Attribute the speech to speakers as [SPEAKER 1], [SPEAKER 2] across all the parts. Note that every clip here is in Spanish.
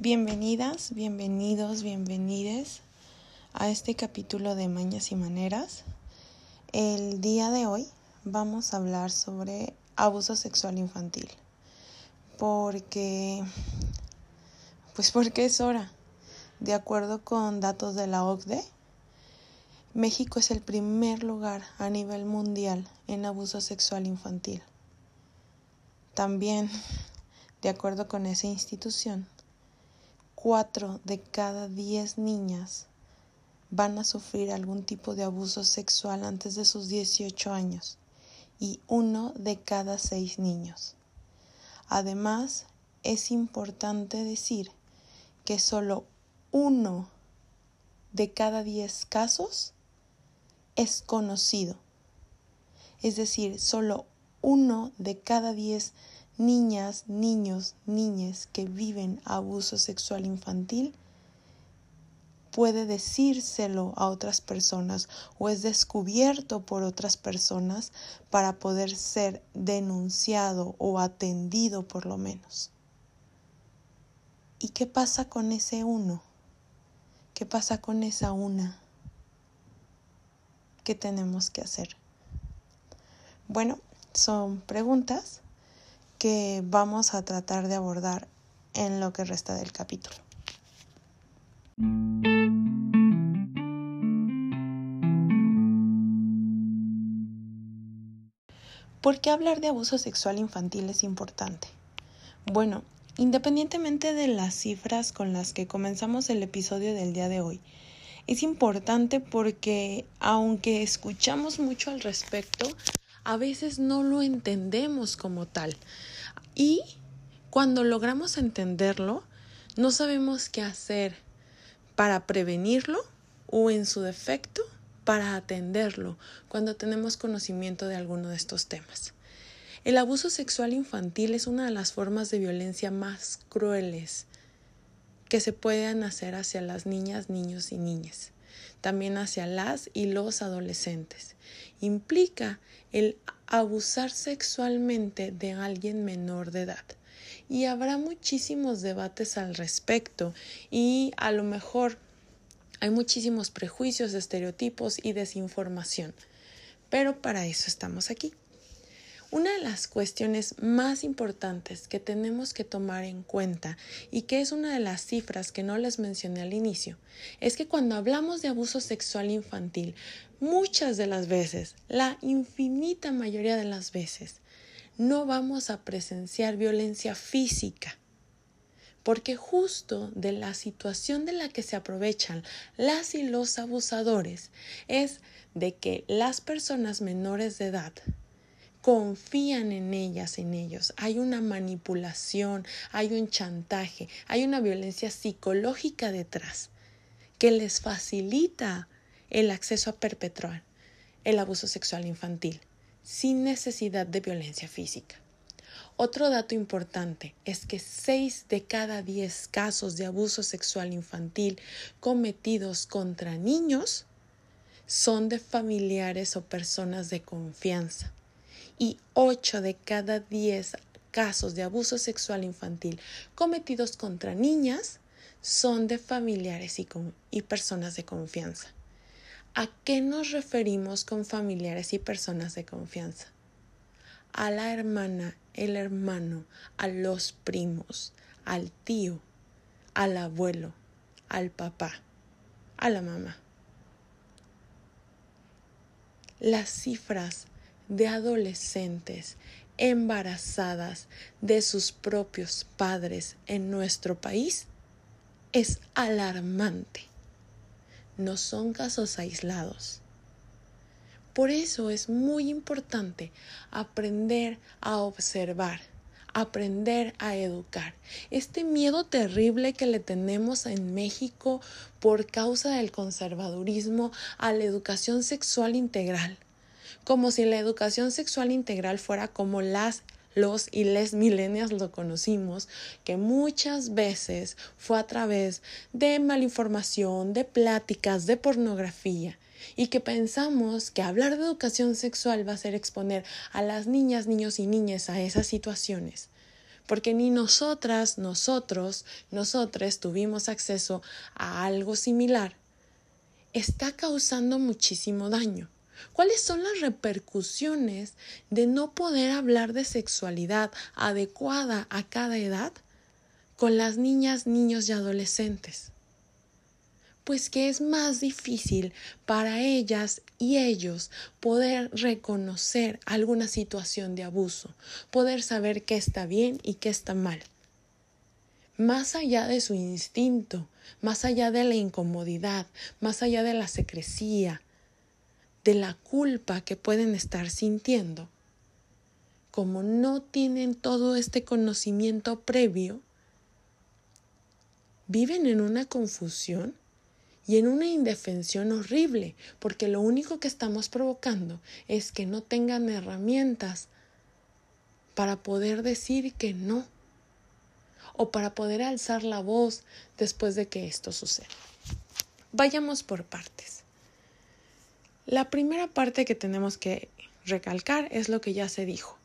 [SPEAKER 1] Bienvenidas, bienvenidos, bienvenides a este capítulo de Mañas y Maneras. El día de hoy vamos a hablar sobre abuso sexual infantil. Porque, pues porque es hora. De acuerdo con datos de la OCDE, México es el primer lugar a nivel mundial en abuso sexual infantil. También, de acuerdo con esa institución, cuatro de cada diez niñas van a sufrir algún tipo de abuso sexual antes de sus 18 años y uno de cada seis niños. Además, es importante decir que solo uno de cada diez casos es conocido. Es decir, solo uno de cada diez niñas, niños, niñas que viven abuso sexual infantil puede decírselo a otras personas o es descubierto por otras personas para poder ser denunciado o atendido por lo menos. ¿Y qué pasa con ese uno? ¿Qué pasa con esa una? ¿Qué tenemos que hacer? Bueno, son preguntas que vamos a tratar de abordar en lo que resta del capítulo. ¿Por qué hablar de abuso sexual infantil es importante? Bueno, independientemente de las cifras con las que comenzamos el episodio del día de hoy, es importante porque aunque escuchamos mucho al respecto, a veces no lo entendemos como tal. Y cuando logramos entenderlo, no sabemos qué hacer para prevenirlo o en su defecto para atenderlo cuando tenemos conocimiento de alguno de estos temas. El abuso sexual infantil es una de las formas de violencia más crueles que se pueden hacer hacia las niñas, niños y niñas también hacia las y los adolescentes. Implica el abusar sexualmente de alguien menor de edad. Y habrá muchísimos debates al respecto y a lo mejor hay muchísimos prejuicios, estereotipos y desinformación. Pero para eso estamos aquí. Una de las cuestiones más importantes que tenemos que tomar en cuenta y que es una de las cifras que no les mencioné al inicio es que cuando hablamos de abuso sexual infantil, muchas de las veces, la infinita mayoría de las veces, no vamos a presenciar violencia física. Porque justo de la situación de la que se aprovechan las y los abusadores es de que las personas menores de edad confían en ellas, en ellos. Hay una manipulación, hay un chantaje, hay una violencia psicológica detrás que les facilita el acceso a perpetrar el abuso sexual infantil sin necesidad de violencia física. Otro dato importante es que 6 de cada 10 casos de abuso sexual infantil cometidos contra niños son de familiares o personas de confianza y 8 de cada 10 casos de abuso sexual infantil cometidos contra niñas son de familiares y, y, personas de confianza. ¿A qué nos referimos con familiares y personas de confianza? A la hermana, el hermano, a los primos, al tío, al abuelo, al papá, a la mamá. Las cifras de adolescentes embarazadas de sus propios padres en nuestro país es alarmante. No son casos aislados. Por eso es muy importante aprender a observar, aprender a educar. Este miedo terrible que le tenemos en México por causa del conservadurismo a la educación sexual integral como si la educación sexual integral fuera como las los y les millennials lo conocimos, que muchas veces fue a través de malinformación, de pláticas, de pornografía, y que pensamos que hablar de educación sexual va a ser exponer a las niñas, niños y niñas a esas situaciones. porque ni nosotras, nosotros, nosotros tuvimos acceso a algo similar, está causando muchísimo daño. ¿Cuáles son las repercusiones de no poder hablar de sexualidad adecuada a cada edad con las niñas, niños y adolescentes? Pues que es más difícil para ellas y ellos poder reconocer alguna situación de abuso, poder saber qué está bien y qué está mal. Más allá de su instinto, más allá de la incomodidad, más allá de la secrecía, de la culpa que pueden estar sintiendo, como no tienen todo este conocimiento previo, viven en una confusión y en una indefensión horrible, porque lo único que estamos provocando es que no tengan herramientas para poder decir que no o para poder alzar la voz después de que esto suceda. Vayamos por partes. La primera parte que tenemos que recalcar es lo que ya se dijo.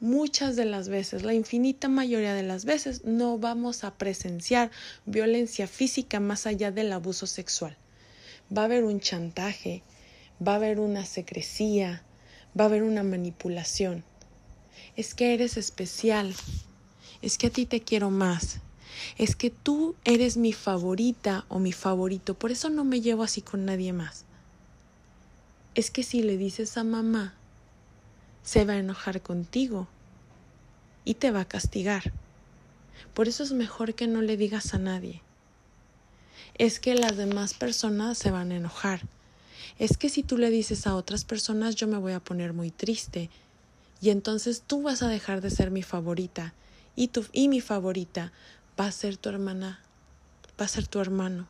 [SPEAKER 1] Muchas de las veces, la infinita mayoría de las veces, no vamos a presenciar violencia física más allá del abuso sexual. Va a haber un chantaje, va a haber una secrecía, va a haber una manipulación. Es que eres especial, es que a ti te quiero más, es que tú eres mi favorita o mi favorito, por eso no me llevo así con nadie más es que si le dices a mamá, se va a enojar contigo y te va a castigar. Por eso es mejor que no le digas a nadie. Es que las demás personas se van a enojar. Es que si tú le dices a otras personas yo me voy a poner muy triste y entonces tú vas a dejar de ser mi favorita y, tu, y mi favorita va a ser tu hermana, va a ser tu hermano.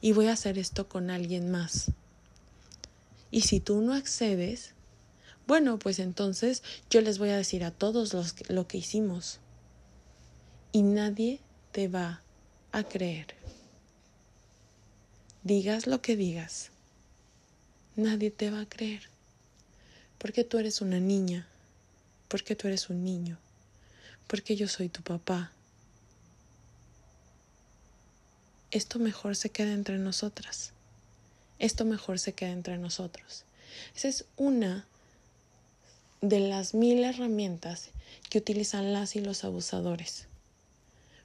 [SPEAKER 1] Y voy a hacer esto con alguien más. Y si tú no accedes, bueno, pues entonces yo les voy a decir a todos los lo que hicimos. Y nadie te va a creer. Digas lo que digas, nadie te va a creer. Porque tú eres una niña, porque tú eres un niño, porque yo soy tu papá. Esto mejor se queda entre nosotras esto mejor se queda entre nosotros. Esa es una de las mil herramientas que utilizan las y los abusadores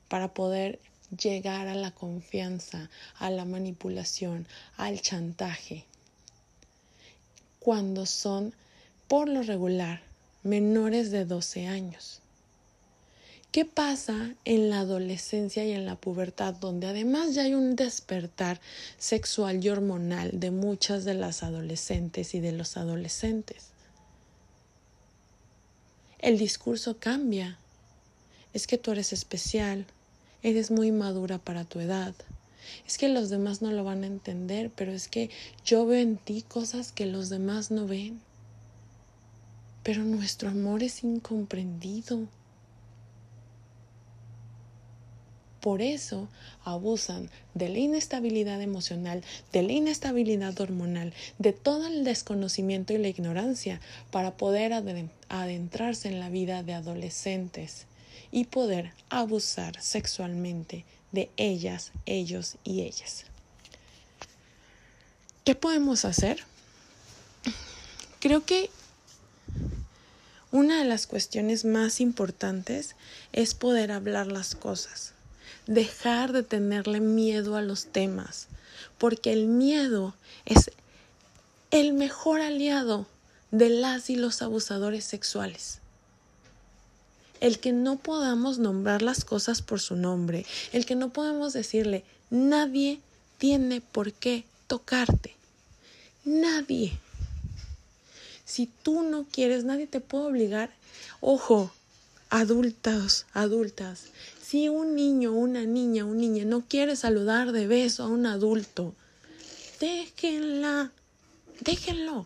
[SPEAKER 1] para poder llegar a la confianza, a la manipulación, al chantaje, cuando son, por lo regular, menores de 12 años. ¿Qué pasa en la adolescencia y en la pubertad, donde además ya hay un despertar sexual y hormonal de muchas de las adolescentes y de los adolescentes? El discurso cambia. Es que tú eres especial, eres muy madura para tu edad. Es que los demás no lo van a entender, pero es que yo veo en ti cosas que los demás no ven. Pero nuestro amor es incomprendido. Por eso abusan de la inestabilidad emocional, de la inestabilidad hormonal, de todo el desconocimiento y la ignorancia para poder adentrarse en la vida de adolescentes y poder abusar sexualmente de ellas, ellos y ellas. ¿Qué podemos hacer? Creo que una de las cuestiones más importantes es poder hablar las cosas dejar de tenerle miedo a los temas, porque el miedo es el mejor aliado de las y los abusadores sexuales. El que no podamos nombrar las cosas por su nombre, el que no podemos decirle, nadie tiene por qué tocarte. Nadie. Si tú no quieres, nadie te puede obligar. Ojo, adultos, adultas, si un niño, una niña, un niño no quiere saludar de beso a un adulto, déjenla, déjenlo.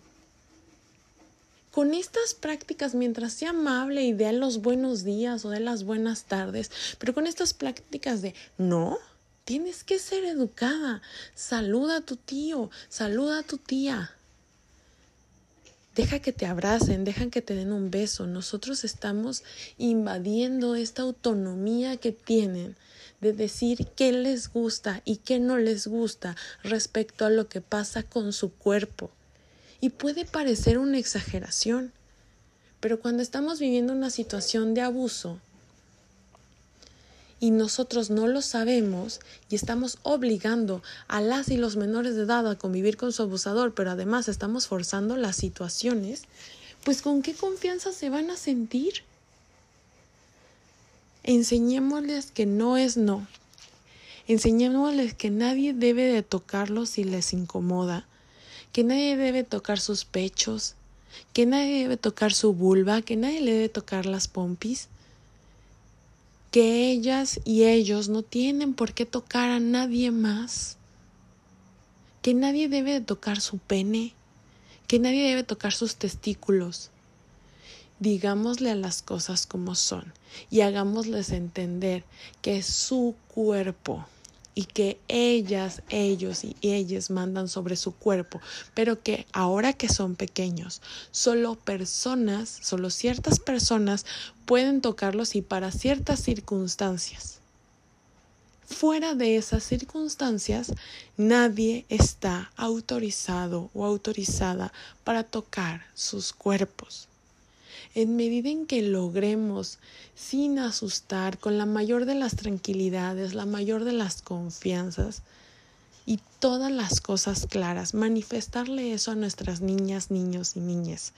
[SPEAKER 1] Con estas prácticas, mientras sea amable y dé los buenos días o de las buenas tardes, pero con estas prácticas de no, tienes que ser educada. Saluda a tu tío, saluda a tu tía. Deja que te abracen, dejan que te den un beso. Nosotros estamos invadiendo esta autonomía que tienen de decir qué les gusta y qué no les gusta respecto a lo que pasa con su cuerpo. Y puede parecer una exageración, pero cuando estamos viviendo una situación de abuso, y nosotros no lo sabemos y estamos obligando a las y los menores de edad a convivir con su abusador, pero además estamos forzando las situaciones, pues con qué confianza se van a sentir. Enseñémosles que no es no. Enseñémosles que nadie debe de tocarlos si les incomoda, que nadie debe tocar sus pechos, que nadie debe tocar su vulva, que nadie le debe tocar las pompis que ellas y ellos no tienen por qué tocar a nadie más, que nadie debe tocar su pene, que nadie debe tocar sus testículos. Digámosle a las cosas como son y hagámosles entender que es su cuerpo y que ellas, ellos y ellas mandan sobre su cuerpo, pero que ahora que son pequeños, solo personas, solo ciertas personas pueden tocarlos y para ciertas circunstancias. Fuera de esas circunstancias, nadie está autorizado o autorizada para tocar sus cuerpos en medida en que logremos, sin asustar, con la mayor de las tranquilidades, la mayor de las confianzas y todas las cosas claras, manifestarle eso a nuestras niñas, niños y niñas,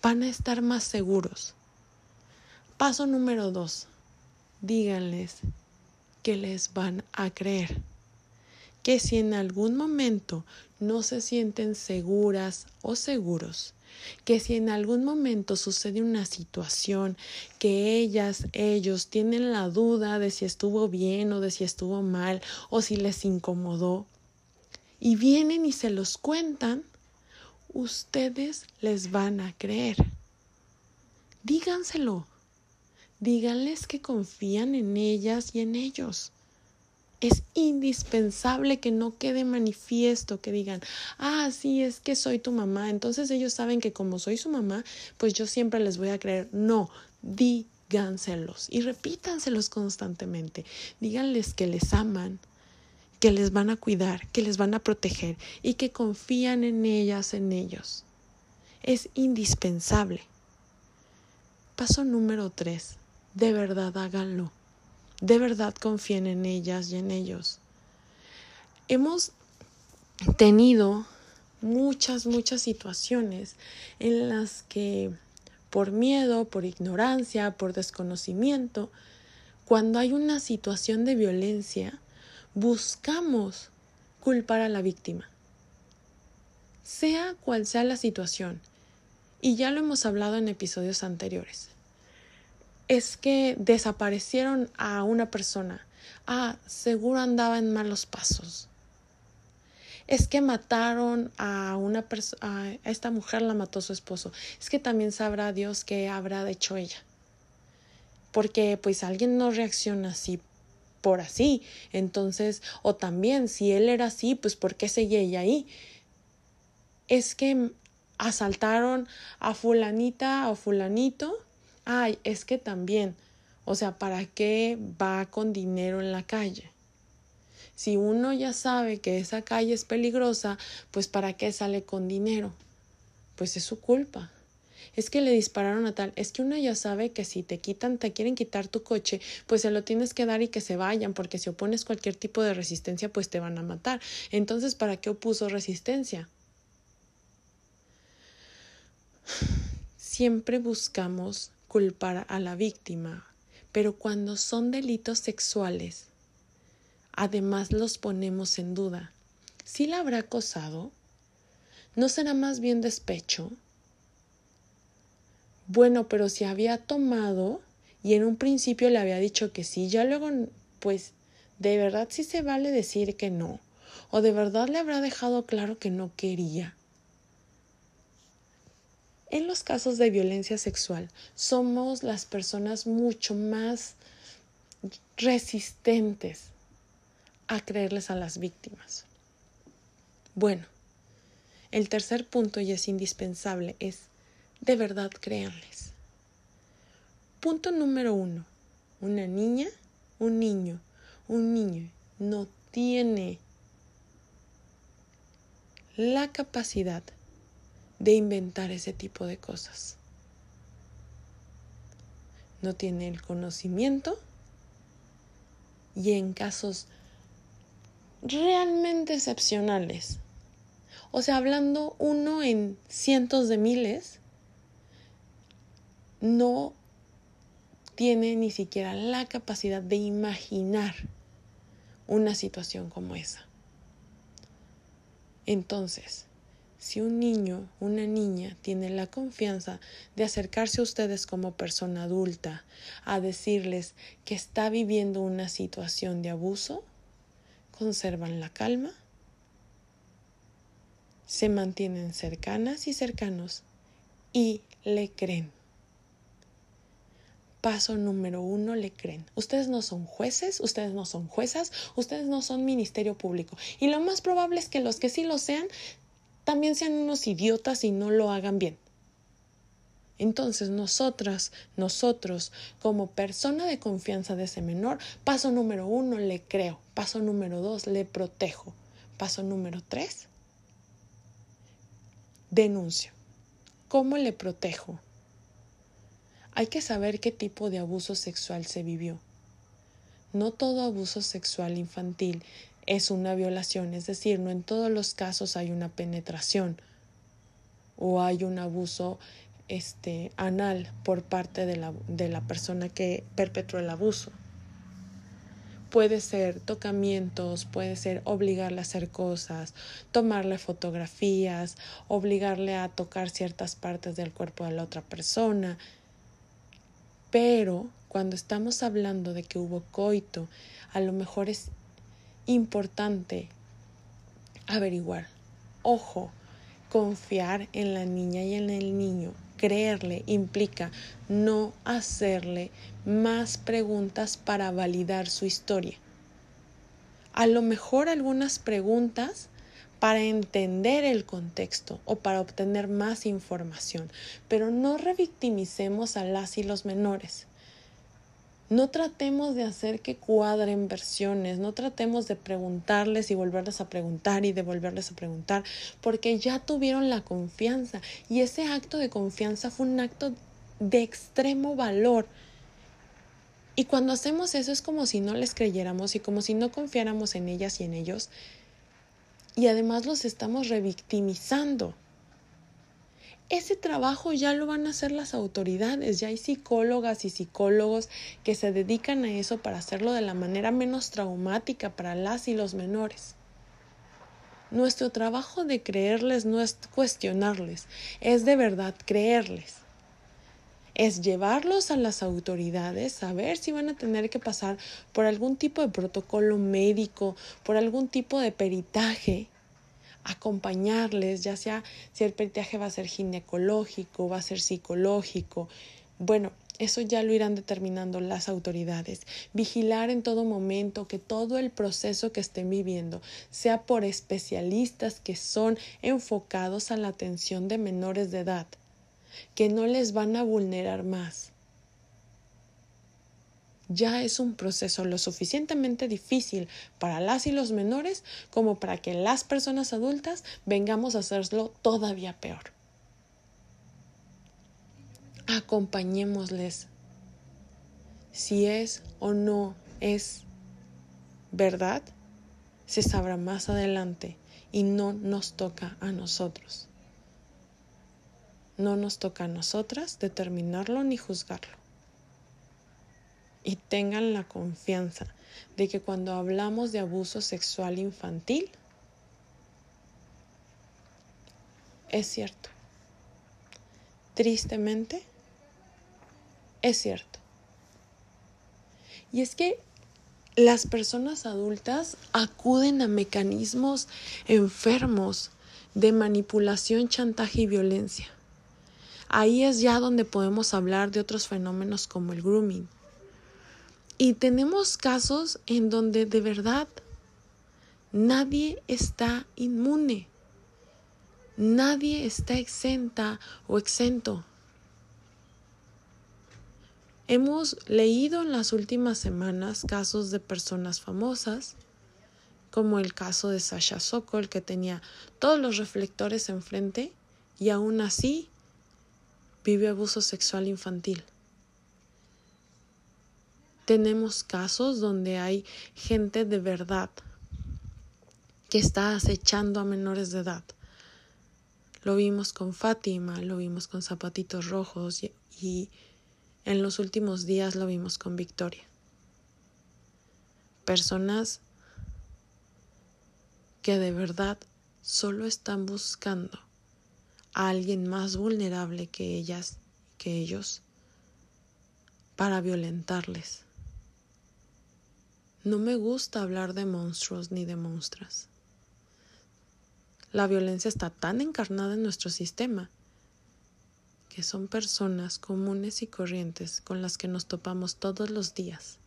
[SPEAKER 1] van a estar más seguros. Paso número dos, díganles que les van a creer. Que si en algún momento no se sienten seguras o seguros, que si en algún momento sucede una situación que ellas, ellos tienen la duda de si estuvo bien o de si estuvo mal o si les incomodó, y vienen y se los cuentan, ustedes les van a creer. Díganselo. Díganles que confían en ellas y en ellos es indispensable que no quede manifiesto, que digan, ah, sí, es que soy tu mamá. Entonces ellos saben que como soy su mamá, pues yo siempre les voy a creer. No, díganselos y repítanselos constantemente. Díganles que les aman, que les van a cuidar, que les van a proteger y que confían en ellas, en ellos. Es indispensable. Paso número tres. De verdad háganlo de verdad confíen en ellas y en ellos. Hemos tenido muchas, muchas situaciones en las que por miedo, por ignorancia, por desconocimiento, cuando hay una situación de violencia, buscamos culpar a la víctima, sea cual sea la situación. Y ya lo hemos hablado en episodios anteriores es que desaparecieron a una persona. Ah, seguro andaba en malos pasos. Es que mataron a una persona, a esta mujer la mató su esposo. Es que también sabrá Dios qué habrá hecho ella. Porque pues alguien no reacciona así por así. Entonces, o también si él era así, pues ¿por qué seguía ella ahí? Es que asaltaron a fulanita o fulanito ay, es que también, o sea, ¿para qué va con dinero en la calle? Si uno ya sabe que esa calle es peligrosa, pues ¿para qué sale con dinero? Pues es su culpa. Es que le dispararon a tal. Es que uno ya sabe que si te quitan, te quieren quitar tu coche, pues se lo tienes que dar y que se vayan, porque si opones cualquier tipo de resistencia, pues te van a matar. Entonces, ¿para qué opuso resistencia? Siempre buscamos culpar a la víctima, pero cuando son delitos sexuales, además los ponemos en duda. ¿Sí la habrá acosado? ¿No será más bien despecho? Bueno, pero si había tomado y en un principio le había dicho que sí, ya luego, pues, de verdad sí se vale decir que no, o de verdad le habrá dejado claro que no quería. En los casos de violencia sexual somos las personas mucho más resistentes a creerles a las víctimas. Bueno, el tercer punto, y es indispensable, es de verdad créanles. Punto número uno. Una niña, un niño, un niño no tiene la capacidad de inventar ese tipo de cosas. No tiene el conocimiento y en casos realmente excepcionales, o sea, hablando uno en cientos de miles, no tiene ni siquiera la capacidad de imaginar una situación como esa. Entonces, si un niño, una niña tiene la confianza de acercarse a ustedes como persona adulta a decirles que está viviendo una situación de abuso, conservan la calma, se mantienen cercanas y cercanos y le creen. Paso número uno, le creen. Ustedes no son jueces, ustedes no son juezas, ustedes no son ministerio público. Y lo más probable es que los que sí lo sean también sean unos idiotas y no lo hagan bien. Entonces nosotras, nosotros, como persona de confianza de ese menor, paso número uno, le creo. Paso número dos, le protejo. Paso número tres, denuncio. ¿Cómo le protejo? Hay que saber qué tipo de abuso sexual se vivió. No todo abuso sexual infantil es una violación, es decir, no en todos los casos hay una penetración o hay un abuso este, anal por parte de la, de la persona que perpetró el abuso. Puede ser tocamientos, puede ser obligarle a hacer cosas, tomarle fotografías, obligarle a tocar ciertas partes del cuerpo de la otra persona. Pero cuando estamos hablando de que hubo coito, a lo mejor es importante averiguar. Ojo, confiar en la niña y en el niño, creerle implica no hacerle más preguntas para validar su historia. A lo mejor algunas preguntas para entender el contexto o para obtener más información, pero no revictimicemos a las y los menores. No tratemos de hacer que cuadren versiones, no tratemos de preguntarles y volverles a preguntar y devolverles a preguntar, porque ya tuvieron la confianza y ese acto de confianza fue un acto de extremo valor. Y cuando hacemos eso es como si no les creyéramos y como si no confiáramos en ellas y en ellos. Y además los estamos revictimizando. Ese trabajo ya lo van a hacer las autoridades, ya hay psicólogas y psicólogos que se dedican a eso para hacerlo de la manera menos traumática para las y los menores. Nuestro trabajo de creerles no es cuestionarles, es de verdad creerles. Es llevarlos a las autoridades, saber si van a tener que pasar por algún tipo de protocolo médico, por algún tipo de peritaje acompañarles, ya sea si el peritaje va a ser ginecológico, va a ser psicológico. Bueno, eso ya lo irán determinando las autoridades. Vigilar en todo momento que todo el proceso que estén viviendo sea por especialistas que son enfocados a la atención de menores de edad, que no les van a vulnerar más ya es un proceso lo suficientemente difícil para las y los menores como para que las personas adultas vengamos a hacerlo todavía peor. Acompañémosles si es o no es verdad, se sabrá más adelante y no nos toca a nosotros. No nos toca a nosotras determinarlo ni juzgarlo y tengan la confianza de que cuando hablamos de abuso sexual infantil, es cierto. Tristemente, es cierto. Y es que las personas adultas acuden a mecanismos enfermos de manipulación, chantaje y violencia. Ahí es ya donde podemos hablar de otros fenómenos como el grooming y tenemos casos en donde de verdad nadie está inmune. Nadie está exenta o exento. Hemos leído en las últimas semanas casos de personas famosas, como el caso de Sasha Sokol, que tenía todos los reflectores enfrente y aún así vive abuso sexual infantil. Tenemos casos donde hay gente de verdad que está acechando a menores de edad. Lo vimos con Fátima, lo vimos con Zapatitos Rojos y, en los últimos días lo vimos con Victoria. Personas que de verdad solo están buscando a alguien más vulnerable que ellas, que ellos, para violentarles. No me gusta hablar de monstruos ni de monstras. La violencia está tan encarnada en nuestro sistema que son personas comunes y corrientes con las que nos topamos todos los días,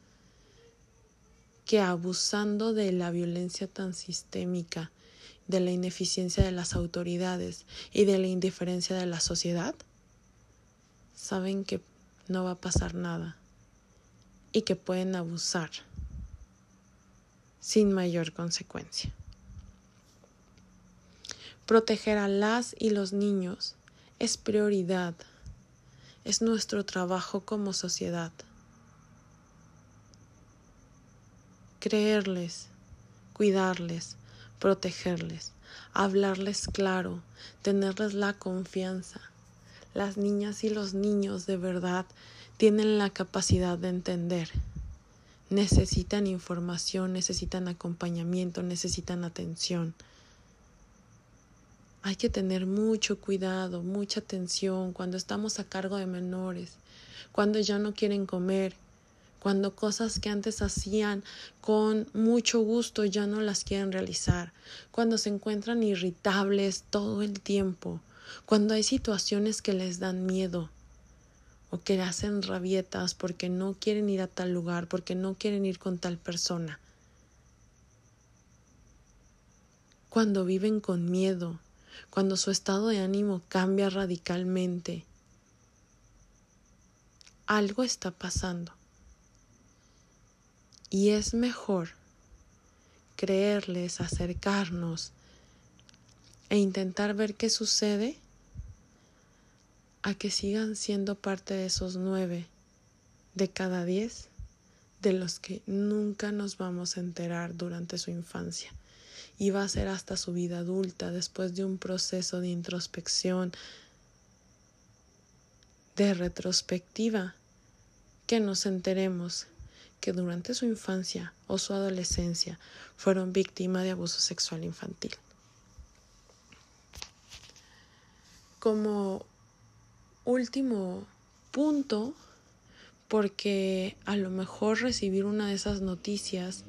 [SPEAKER 1] que abusando de la violencia tan sistémica, de la ineficiencia de las autoridades y de la indiferencia de la sociedad, saben que no va a pasar nada y que pueden abusar sin mayor consecuencia. Proteger a las y los niños es prioridad, es nuestro trabajo como sociedad. Creerles, cuidarles, protegerles, hablarles claro, tenerles la confianza. Las niñas y los niños de verdad tienen la capacidad de entender. Necesitan información, necesitan acompañamiento, necesitan atención. Hay que tener mucho cuidado, mucha atención cuando estamos a cargo de menores, cuando ya no quieren comer, cuando cosas que antes hacían con mucho gusto ya no las quieren realizar, cuando se encuentran irritables todo el tiempo, cuando hay situaciones que les dan miedo o que hacen rabietas porque no quieren ir a tal lugar, porque no quieren ir con tal persona. Cuando viven con miedo, cuando su estado de ánimo cambia radicalmente. Algo está pasando. Y es mejor creerles, acercarnos e intentar ver qué sucede a que sigan siendo parte de esos nueve de cada diez de los que nunca nos vamos a enterar durante su infancia y va a ser hasta su vida adulta después de un proceso de introspección, de retrospectiva, que nos enteremos que durante su infancia o su adolescencia fueron víctimas de abuso sexual infantil. Como último punto, porque a lo mejor recibir una de esas noticias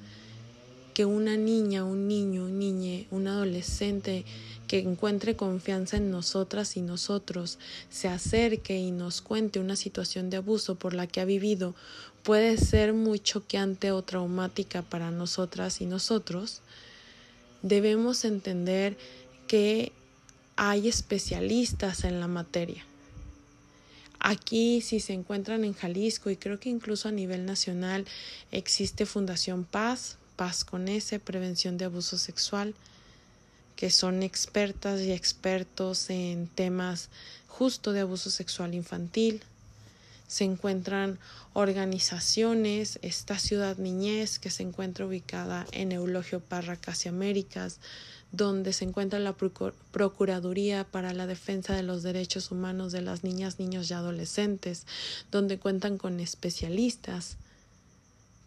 [SPEAKER 1] que una niña, un niño, un un adolescente que encuentre confianza en nosotras y nosotros, se acerque y nos cuente una situación de abuso por la que ha vivido, puede ser muy choqueante o traumática para nosotras y nosotros, debemos entender que hay especialistas en la materia. Aquí, si se encuentran en Jalisco y creo que incluso a nivel nacional, existe Fundación Paz, Paz con ese, Prevención de Abuso Sexual, que son expertas y expertos en temas justo de abuso sexual infantil. Se encuentran organizaciones, esta ciudad niñez que se encuentra ubicada en Eulogio Parra, Casi Américas, donde se encuentra la Procuraduría para la Defensa de los Derechos Humanos de las Niñas, Niños y Adolescentes, donde cuentan con especialistas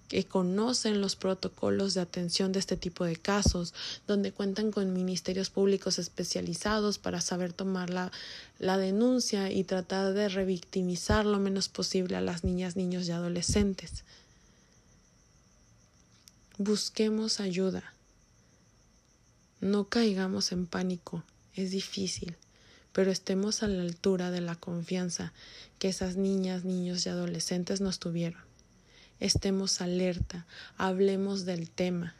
[SPEAKER 1] que conocen los protocolos de atención de este tipo de casos, donde cuentan con ministerios públicos especializados para saber tomar la, la denuncia y tratar de revictimizar lo menos posible a las niñas, niños y adolescentes. Busquemos ayuda. No caigamos en pánico. Es difícil pero estemos a la altura de la confianza que esas niñas, niños y adolescentes nos tuvieron estemos alerta, hablemos del tema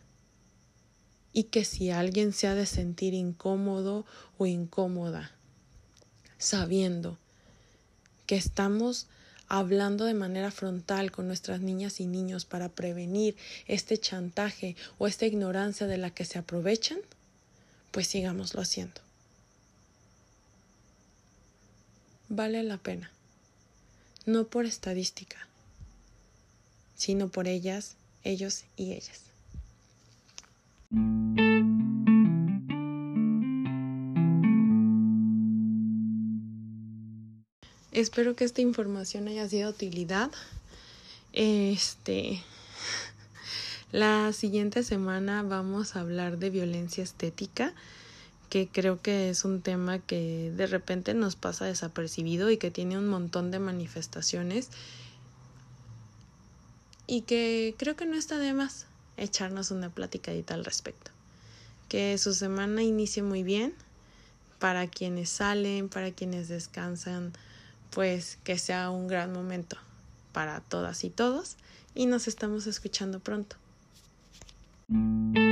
[SPEAKER 1] y que si alguien se ha de sentir incómodo o incómoda, sabiendo que estamos hablando de manera frontal con nuestras niñas y niños para prevenir este chantaje o esta ignorancia de la que se aprovechan, pues sigámoslo haciendo. Vale la pena, no por estadística, sino por ellas, ellos y ellas. Espero que esta información haya sido de utilidad. Este la siguiente semana vamos a hablar de violencia estética, que creo que es un tema que de repente nos pasa desapercibido y que tiene un montón de manifestaciones y que creo que no está de más echarnos una platicadita al respecto. Que su semana inicie muy bien para quienes salen, para quienes descansan pues que sea un gran momento para todas y todos y nos estamos escuchando pronto. Thank you.